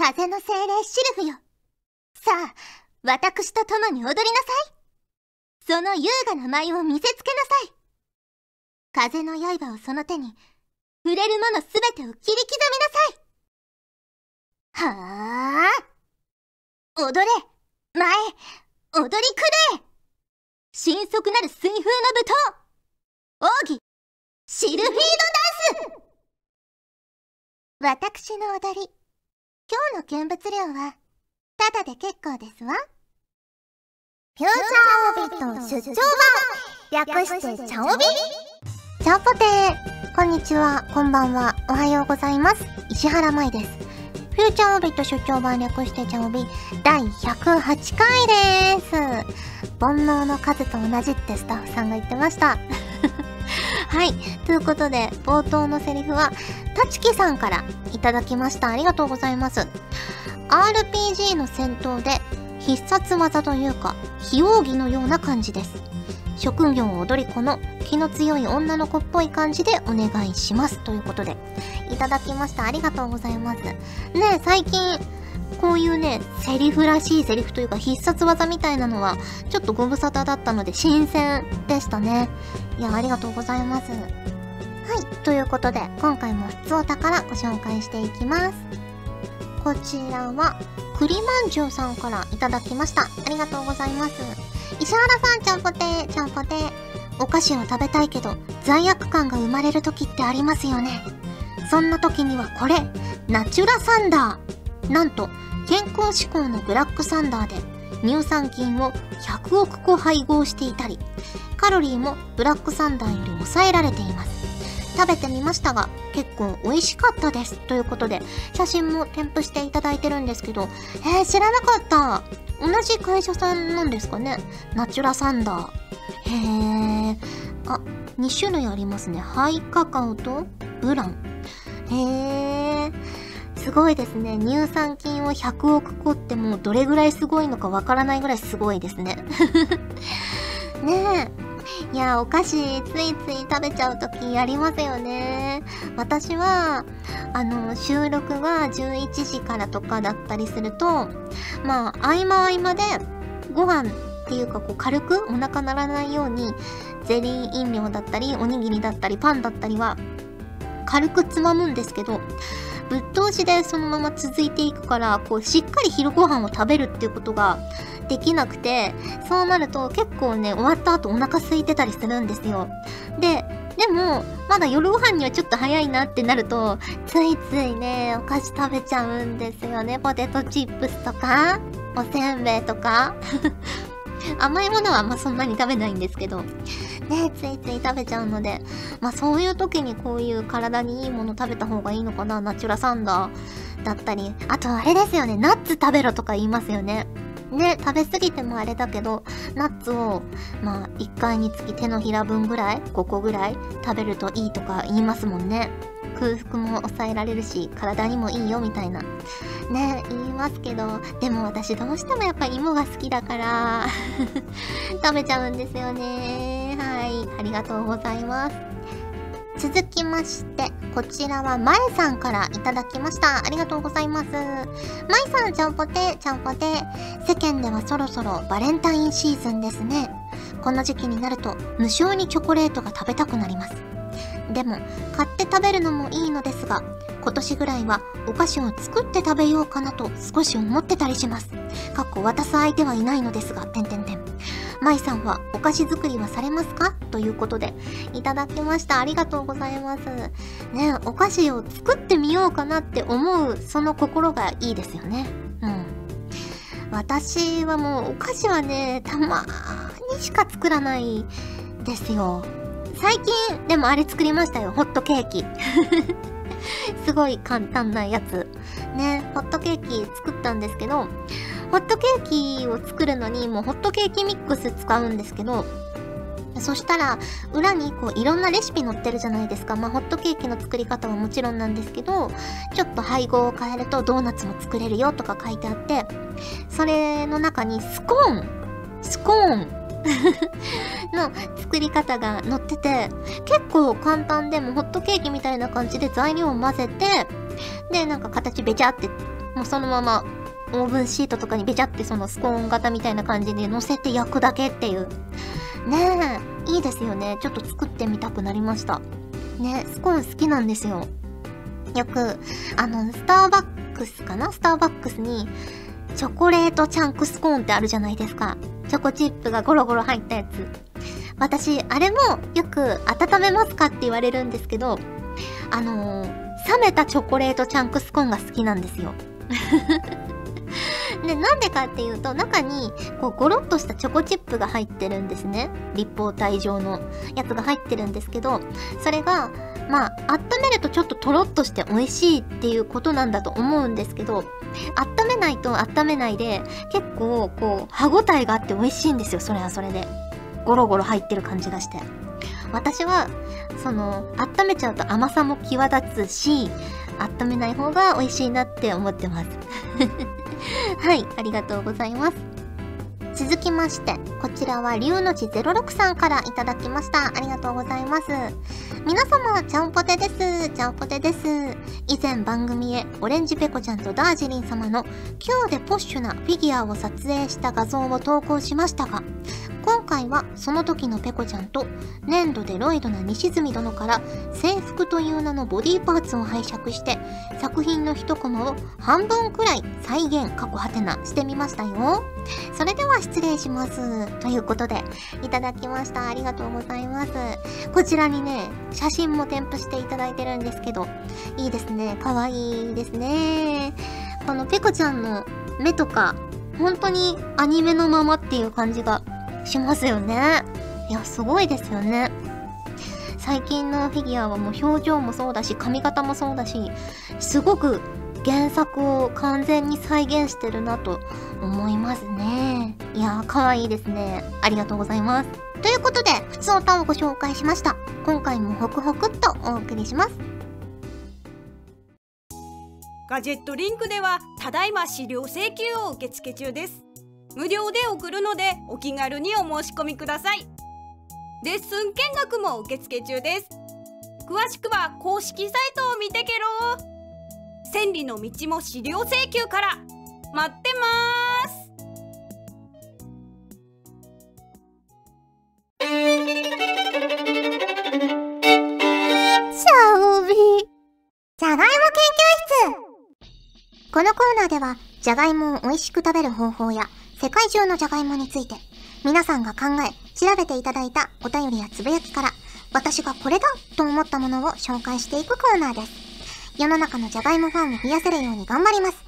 風の精霊シルフよ。さあ、私と共に踊りなさい。その優雅な舞を見せつけなさい。風の刃をその手に、触れるものすべてを切り刻みなさい。はあ？踊れ、前、踊り狂え。神速なる水風の舞踏。奥義、シルフィードダンス私の踊り、今日の見物料は、ただで結構ですわ。フューチャーオビット出張版略してチャオビチャオポテーこんにちは、こんばんは、おはようございます。石原舞です。フューチャーオビット出張版略してチャオビ第108回です。煩悩の数と同じってスタッフさんが言ってました。はい。ということで、冒頭のセリフは、たちきさんからいただきました。ありがとうございます。RPG の戦闘で必殺技というか、非奥義のような感じです。職業踊り子の気の強い女の子っぽい感じでお願いします。ということで、いただきました。ありがとうございます。ねえ最近、こういうね、セリフらしいセリフというか必殺技みたいなのは、ちょっとご無沙汰だったので新鮮でしたね。いや、ありがとうございます。はい、ということで、今回も普通お宝ご紹介していきます。こちらは、栗まんじゅうさんからいただきました。ありがとうございます。石原さん、ちゃんぽて、ちゃんぽて。お菓子を食べたいけど、罪悪感が生まれる時ってありますよね。そんな時にはこれ、ナチュラサンダー。なんと、健康志向のブラックサンダーで乳酸菌を100億個配合していたり、カロリーもブラックサンダーより抑えられています。食べてみましたが、結構美味しかったです。ということで、写真も添付していただいてるんですけど、えー、知らなかった。同じ会社さんなんですかね？ナチュラサンダー。へー。あ、2種類ありますね。ハイカカオとブラン。へー。すごいですね。乳酸菌を100億個ってもうどれぐらいすごいのかわからないぐらいすごいですね。ねえ。いや、お菓子ついつい食べちゃう時ありますよね。私は、あの、収録が11時からとかだったりすると、まあ、合間合間でご飯っていうかこう軽くお腹鳴らないように、ゼリー飲料だったり、おにぎりだったり、パンだったりは、軽くつまむんですけど、ぶっ通しでそのまま続いていくから、こう、しっかり昼ご飯を食べるっていうことができなくて、そうなると結構ね、終わった後お腹空いてたりするんですよ。で、でも、まだ夜ご飯にはちょっと早いなってなると、ついついね、お菓子食べちゃうんですよね。ポテトチップスとか、おせんべいとか。甘いものはあそんなに食べないんですけど、ね、ついつい食べちゃうので、まあそういう時にこういう体にいいもの食べた方がいいのかな、ナチュラサンダーだったり、あとあれですよね、ナッツ食べろとか言いますよね。ね、食べ過ぎてもあれだけど、ナッツを、まあ、1回につき手のひら分ぐらい、5個ぐらい食べるといいとか言いますもんね。空腹も抑えられるし、体にもいいよみたいな。ね、言いますけど、でも私どうしてもやっぱ芋が好きだから 食べちゃうんですよね。はい、ありがとうございます。続きまして、こちらはまえさんからいただきました。ありがとうございます。まえさん、ちゃんぽて、ちゃんぽて。世間ではそろそろバレンタインシーズンですね。この時期になると無性にチョコレートが食べたくなります。でも、買って食べるのもいいのですが、今年ぐらいはお菓子を作って食べようかなと少し思ってたりします。かっこ渡す相手はいないのですが、てんてんてん。舞さんはお菓子作りはされますか？ということで、いただきました。ありがとうございます。ねお菓子を作ってみようかなって思う、その心がいいですよね。うん。私はもうお菓子はね、たまーにしか作らないですよ。最近、でもあれ作りましたよ。ホットケーキ。すごい簡単なやつ。ね、ホットケーキ作ったんですけど、ホットケーキを作るのにもうホットケーキミックス使うんですけど、そしたら、裏にこういろんなレシピ載ってるじゃないですか。まあ、ホットケーキの作り方はもちろんなんですけど、ちょっと配合を変えるとドーナツも作れるよとか書いてあって、それの中にスコーン、スコーン の作り方が載ってて、結構簡単でもホットケーキみたいな感じで材料を混ぜて、で、なんか形べちゃってもうそのままオーブンシートとかにべちゃってそのスコーン型みたいな感じで乗せて焼くだけっていう。ねえ、いいですよね。ちょっと作ってみたくなりました。ね、スコーン好きなんですよ。よく、あの、スターバックスかな？スターバックスに、チョコレートチャンクスコーンってあるじゃないですか。チョコチップがゴロゴロ入ったやつ。私、あれもよく温めますかって言われるんですけど、あのー、冷めたチョコレートチャンクスコーンが好きなんですよ。で、なんでかっていうと、中に、こう、ゴロッとしたチョコチップが入ってるんですね。立方体状のやつが入ってるんですけど、それが、まあ、温めるとちょっととろっとして美味しいっていうことなんだと思うんですけど、温めないと温めないで、結構、こう、歯ごたえがあって美味しいんですよ、それはそれで。ゴロゴロ入ってる感じがして。私は、その、温めちゃうと甘さも際立つし、温めない方が美味しいなって思ってます。はい、ありがとうございます。続きまして、こちらは龍の字06さんからいただきました。ありがとうございます。皆様、ちゃんぽてです。ちゃんぽてです。以前番組へオレンジペコちゃんとダージリン様のキューでポッシュなフィギュアを撮影した画像を投稿しましたが、今回はその時のペコちゃんと粘土でロイドな西住殿から制服という名のボディーパーツを拝借して作品の一コマを半分くらい再現過去はてなしてみましたよ。それでは失礼します。ということでいただきました。ありがとうございます。こちらにね、写真も添付していただいてるんですけど、いいですね。かわいいですね。このペコちゃんの目とか、本当にアニメのままっていう感じがしますよね。いや、すごいですよね。最近のフィギュアはもう表情もそうだし、髪型もそうだし、すごく原作を完全に再現してるなと思いますね。いやー、かわいいですね。ありがとうございます。ということで、普通歌をご紹介しました。今回もホクホクっとお送りします。ガジェットリンクでは、ただいま資料請求を受付中です。無料で送るのでお気軽にお申し込みください。レッスン見学も受付中です。詳しくは公式サイトを見てけろ。千里の道も資料請求から。待ってます。じゃがいも研究室。このコーナーではじゃがいもを美味しく食べる方法や世界中のじゃがいもについて、皆さんが考え、調べていただいたお便りやつぶやきから、私がこれだと思ったものを紹介していくコーナーです。世の中のじゃがいもファンを増やせるように頑張ります。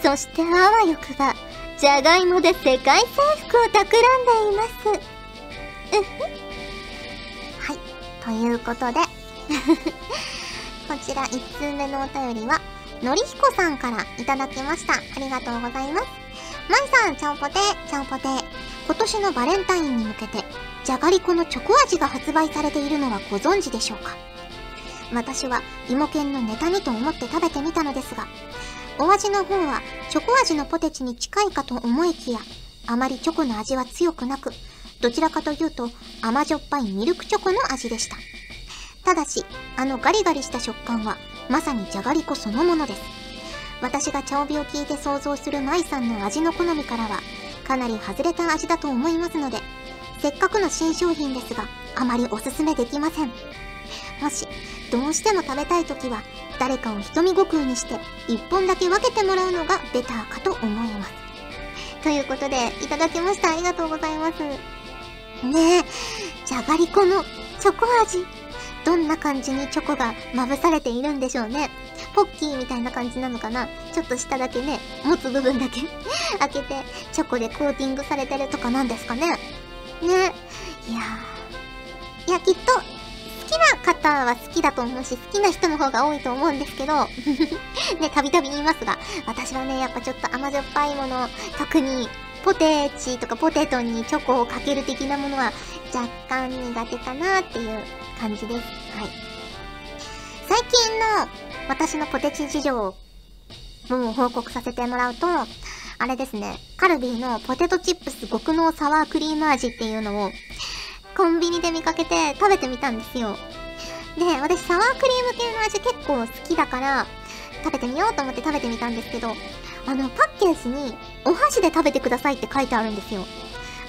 そしてあわよくば、じゃがいもで世界征服を企んでいます。うふ。はい。ということで こちら1通目のお便りは、のりひこさんからいただきました。ありがとうございます。まいさん、ちゃんぽて、ちゃんぽて。今年のバレンタインに向けて、じゃがりこのチョコ味が発売されているのはご存知でしょうか？私は芋犬のネタにと思って食べてみたのですが、お味の方はチョコ味のポテチに近いかと思いきや、あまりチョコの味は強くなく、どちらかというと甘じょっぱいミルクチョコの味でした。ただし、あのガリガリした食感はまさにじゃがりこそのものです。私が茶帯を聞いて想像する舞さんの味の好みからは、かなり外れた味だと思いますので、せっかくの新商品ですが、あまりおすすめできません。もし、どうしても食べたい時は、誰かを瞳悟空にして、一本だけ分けてもらうのがベターかと思います。ということで、いただきました。ありがとうございます。ねえ、じゃがりこのチョコ味。どんな感じにチョコがまぶされているんでしょうね。ポッキーみたいな感じなのかな？ちょっと下だけね、持つ部分だけ 開けて、チョコでコーティングされてるとかなんですかね？ね。いやー。いや、きっと、好きな方は好きだと思うし、好きな人の方が多いと思うんですけど、ね、たびたび言いますが、私はね、やっぱちょっと甘じょっぱいもの、特に、ポテチとかポテトにチョコをかける的なものは若干苦手かなっていう感じです。はい。最近の私のポテチ事情を報告させてもらうと、あれですね、カルビーのポテトチップス極濃サワークリーム味っていうのを、コンビニで見かけて食べてみたんですよ。で、私サワークリーム系の味結構好きだから、食べてみようと思って食べてみたんですけど、あの、パッケージに、お箸で食べてくださいって書いてあるんですよ。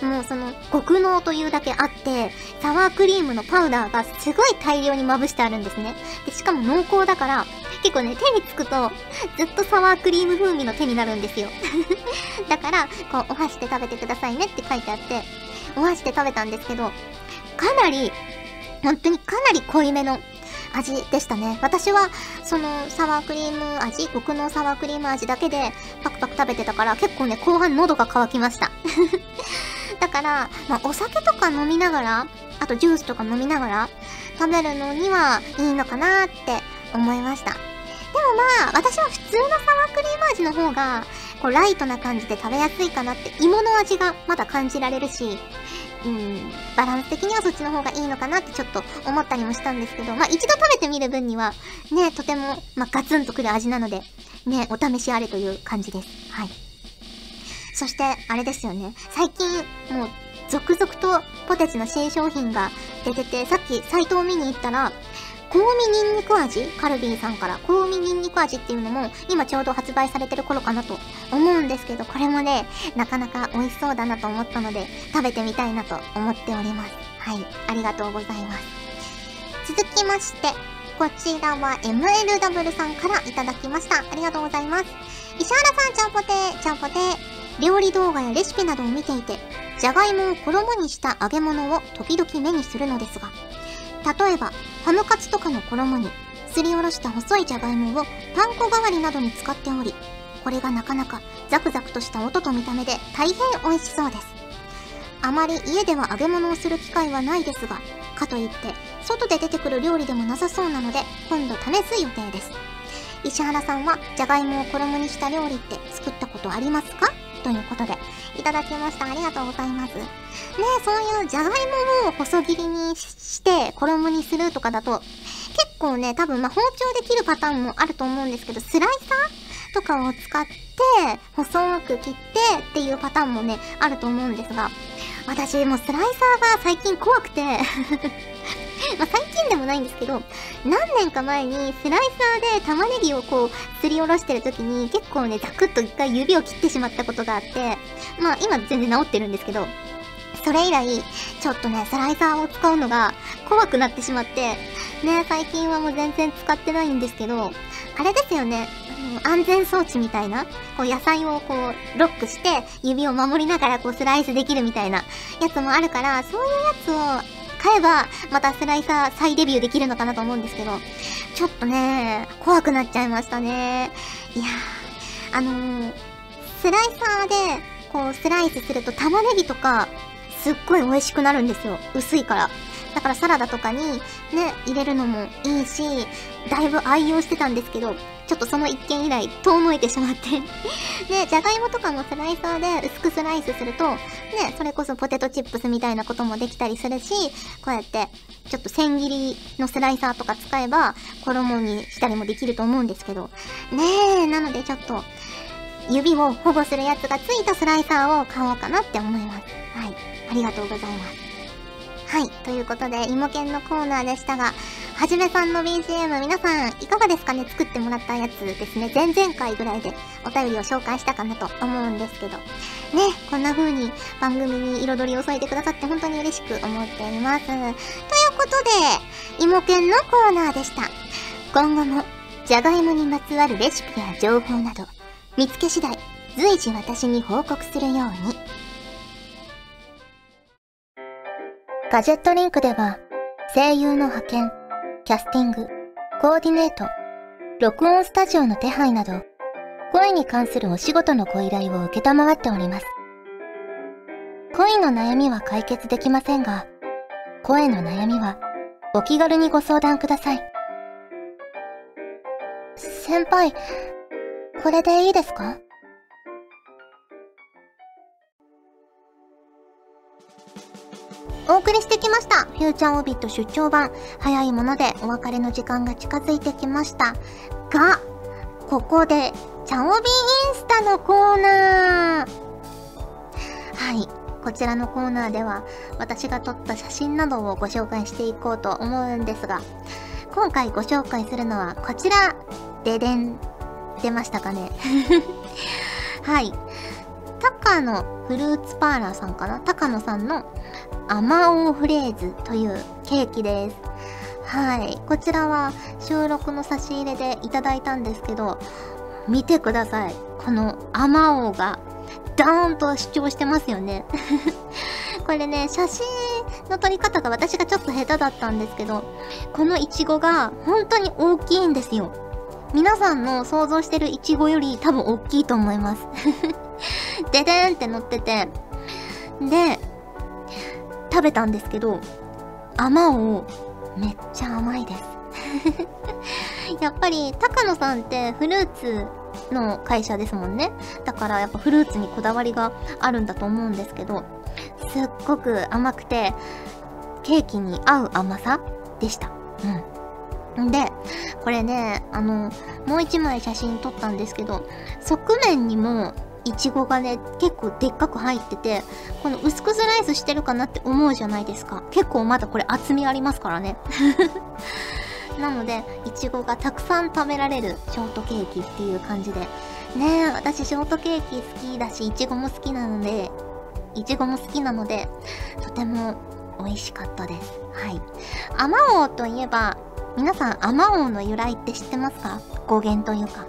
もうその、極濃というだけあって、サワークリームのパウダーがすごい大量にまぶしてあるんですね。で、しかも濃厚だから、結構ね、手につくと、ずっとサワークリーム風味の手になるんですよ。だから、こう、お箸で食べてくださいねって書いてあって、お箸で食べたんですけど、かなり、本当にかなり濃いめの味でしたね。私は、その、サワークリーム味、極濃サワークリーム味だけで、パクパク食べてたから、結構ね、後半喉が渇きました。だから、まあ、お酒とか飲みながら、あとジュースとか飲みながら、食べるのにはいいのかなって思いました。でもまあ、私は普通のサワークリーム味の方が、こう、ライトな感じで食べやすいかなって、芋の味がまだ感じられるし、うん、バランス的にはそっちの方がいいのかなってちょっと思ったりもしたんですけど、まあ一度食べてみる分には、ね、とても、まあガツンとくる味なので、ね、お試しあれという感じです。はい。そして、あれですよね。最近、もう、続々とポテチの新商品が出てて、さっきサイトを見に行ったら、香味ニンニク味カルビーさんから香味ニンニク味っていうのも今ちょうど発売されてる頃かなと思うんですけど、これもね、なかなか美味しそうだなと思ったので、食べてみたいなと思っております。はい、ありがとうございます。続きまして、こちらは MLW さんからいただきました。ありがとうございます。石原さん、ちゃんぽてー、ちゃんぽてー。料理動画やレシピなどを見ていて、じゃがいもを衣にした揚げ物を時々目にするのですが、例えば、ハムカツとかの衣に、すりおろした細いじゃがいもをパン粉代わりなどに使っており、これがなかなかザクザクとした音と見た目で大変美味しそうです。あまり家では揚げ物をする機会はないですが、かといって、外で出てくる料理でもなさそうなので、今度試す予定です。石原さんは、じゃがいもを衣にした料理って作ったことありますか？ということで、いただきました。ありがとうございます。ねそういうじゃがいもを細切りにして衣にするとかだと、結構ね、多分ま包丁で切るパターンもあると思うんですけど、スライサーとかを使って、細く切ってっていうパターンもね、あると思うんですが、私もうスライサーが最近怖くて まあ最近でもないんですけど、何年か前にスライサーで玉ねぎをこう、すりおろしてる時に結構ね、ザクッと一回指を切ってしまったことがあって、まあ今全然治ってるんですけど、それ以来、ちょっとね、スライサーを使うのが怖くなってしまって、ね、最近はもう全然使ってないんですけど、あれですよね、安全装置みたいな、こう野菜をこう、ロックして、指を守りながらこうスライスできるみたいなやつもあるから、そういうやつを買えば、またスライサー再デビューできるのかなと思うんですけど、ちょっとね、怖くなっちゃいましたね。いやー、あのー、スライサーで、こう、スライスすると玉ねぎとか、すっごい美味しくなるんですよ。薄いから。だからサラダとかにね、入れるのもいいし、だいぶ愛用してたんですけど、ちょっとその一件以来遠のいてしまって。ね、じゃがいもとかもスライサーで薄くスライスすると、ね、それこそポテトチップスみたいなこともできたりするし、こうやって、ちょっと千切りのスライサーとか使えば、衣にしたりもできると思うんですけど。ねえ、なのでちょっと、指を保護するやつがついたスライサーを買おうかなって思います。はい。ありがとうございます。はい。ということで、芋犬のコーナーでしたが、はじめさんの BGM 皆さんいかがですかね？作ってもらったやつですね。前々回ぐらいでお便りを紹介したかなと思うんですけど。ね、こんな風に番組に彩りを添えてくださって本当に嬉しく思っています。ということで、芋犬のコーナーでした。今後も、じゃがいもにまつわるレシピや情報など、見つけ次第、随時私に報告するように。ガジェットリンクでは、声優の派遣、キャスティング、コーディネート、録音スタジオの手配など、声に関するお仕事のご依頼を受けたまわっております。恋の悩みは解決できませんが、声の悩みはお気軽にご相談ください。先輩、これでいいですか？お送りしてきました。フューチャーオービット出張版。早いものでお別れの時間が近づいてきました。が、ここで、チャオビインスタのコーナー。はい。こちらのコーナーでは、私が撮った写真などをご紹介していこうと思うんですが、今回ご紹介するのはこちら。ででん。出ましたかね？はい。高野フルーツパーラーさんかな？高野さんのアマオフレーズというケーキです。はい。こちらは収録の差し入れでいただいたんですけど、見てください。このアマオがダーンと主張してますよね。これね、写真の撮り方が私がちょっと下手だったんですけど、このイチゴが本当に大きいんですよ。皆さんの想像してるイチゴより多分大きいと思います。ででーんって乗ってて、で、食べたんですけど、あまおう、めっちゃ甘いです。やっぱり、高野さんってフルーツの会社ですもんね。だからやっぱフルーツにこだわりがあるんだと思うんですけど、すっごく甘くて、ケーキに合う甘さでした。うん。で、これね、あの、もう一枚写真撮ったんですけど、側面にも、いちごがね、結構でっかく入ってて、この薄くスライスしてるかなって思うじゃないですか。結構まだこれ厚みありますからね。なので、いちごがたくさん食べられるショートケーキっていう感じで。ねえ、私ショートケーキ好きだし、いちごも好きなので、いちごも好きなので、とても美味しかったです。はい。あまおうといえば、皆さん、あまおうの由来って知ってますか？語源というか。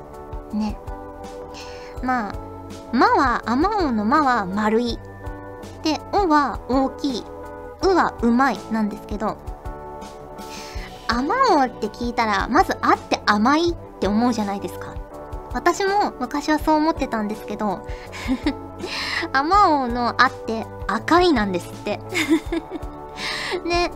ね。まあ、まは、あまおうのまは丸い。で、おは大きい。うはうまいなんですけど、あまおうって聞いたら、まずあって甘いって思うじゃないですか。私も昔はそう思ってたんですけど、あまおうのあって赤いなんですって。ね。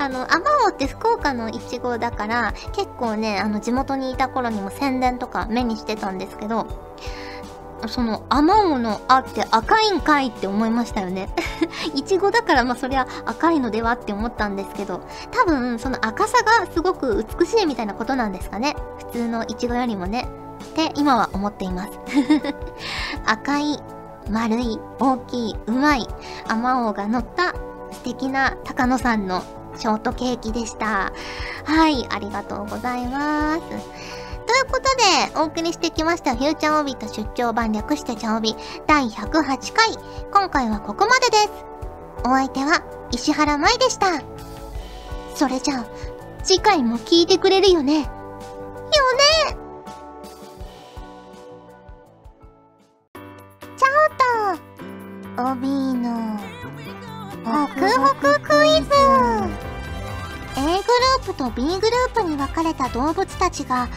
あの、アマオって福岡のイチゴだから、結構ね、あの、地元にいた頃にも宣伝とか目にしてたんですけど、その、アマオのあって赤いんかいって思いましたよね。イチゴだから、まあ、そりゃ赤いのではって思ったんですけど、多分、その赤さがすごく美しいみたいなことなんですかね。普通のイチゴよりもね。って、今は思っています。赤い、丸い、大きい、うまい、アマオが乗った素敵な高野さんのショートケーキでした。はい、ありがとうございます。ということで、お送りしてきました、フューチャーオビと出張版略してチャオビ第108回。今回はここまでです。お相手は石原舞でした。それじゃあ、次回も聞いてくれるよね。よねちゃおと、オビーの、ホクホククイズ A グループと B グループに分かれた動物たちが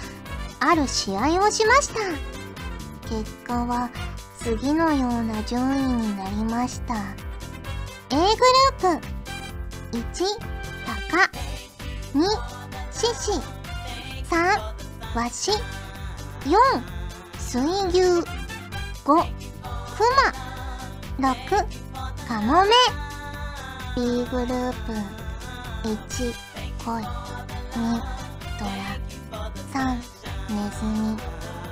ある試合をしました。結果は次のような順位になりました。A グループ1タカ2シシ3ワシ4水牛5クマ6カモメ。B グループ1恋2ドラ3ネズミ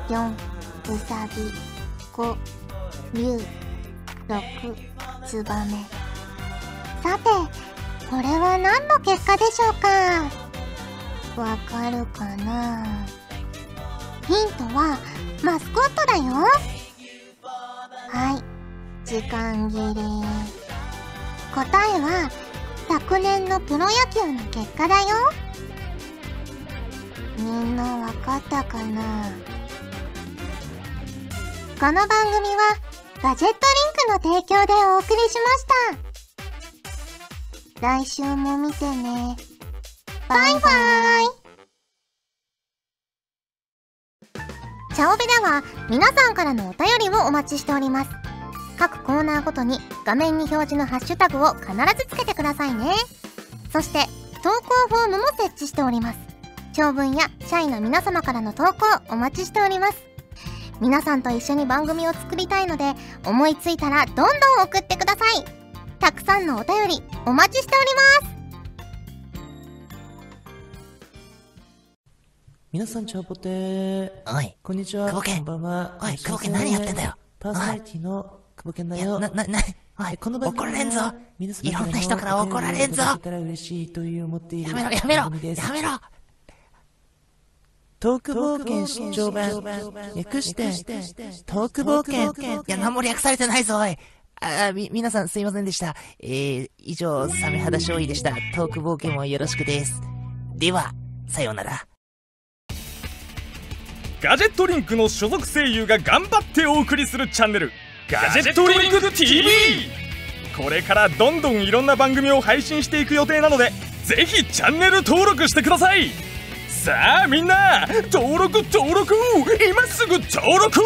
4ウサギ5竜6ツバメさてこれは何の結果でしょうか？わかるかな？ヒントはマスコットだよ。はい時間切れ。答えは昨年のプロ野球の結果だよ。みんなわかったかな？この番組はガジェットリンクの提供でお送りしました。来週も見てね。バイバイ。チャオベでは皆さんからのお便りをお待ちしております。各コーナーごとに画面に表示のハッシュタグを必ずつけてくださいね。そして、投稿フォームも設置しております。長文や社員の皆様からの投稿お待ちしております。皆さんと一緒に番組を作りたいので、思いついたらどんどん送ってください。たくさんのお便りお待ちしております。皆さん、チャオポテー。おい、こんにちは。久保健こんばんは。おい久保健何やってんだよパーソナリティの久保健だよ。いやな、な、な、おい、この番組怒られんぞいろんな人から怒られんぞやめろ、やめろやめろトーク冒険出張版。略して、トーク冒険。いや、何も略されてないぞ、おい。あ、み、皆さんすいませんでした。えー、以上、サメ肌勝利でした。トーク冒険もよろしくです。では、さようなら。ガジェットリンクの所属声優が頑張ってお送りするチャンネルガジェットリンク TV これからどんどんいろんな番組を配信していく予定なのでぜひチャンネル登録してくださいさあみんな登録登録今すぐ登録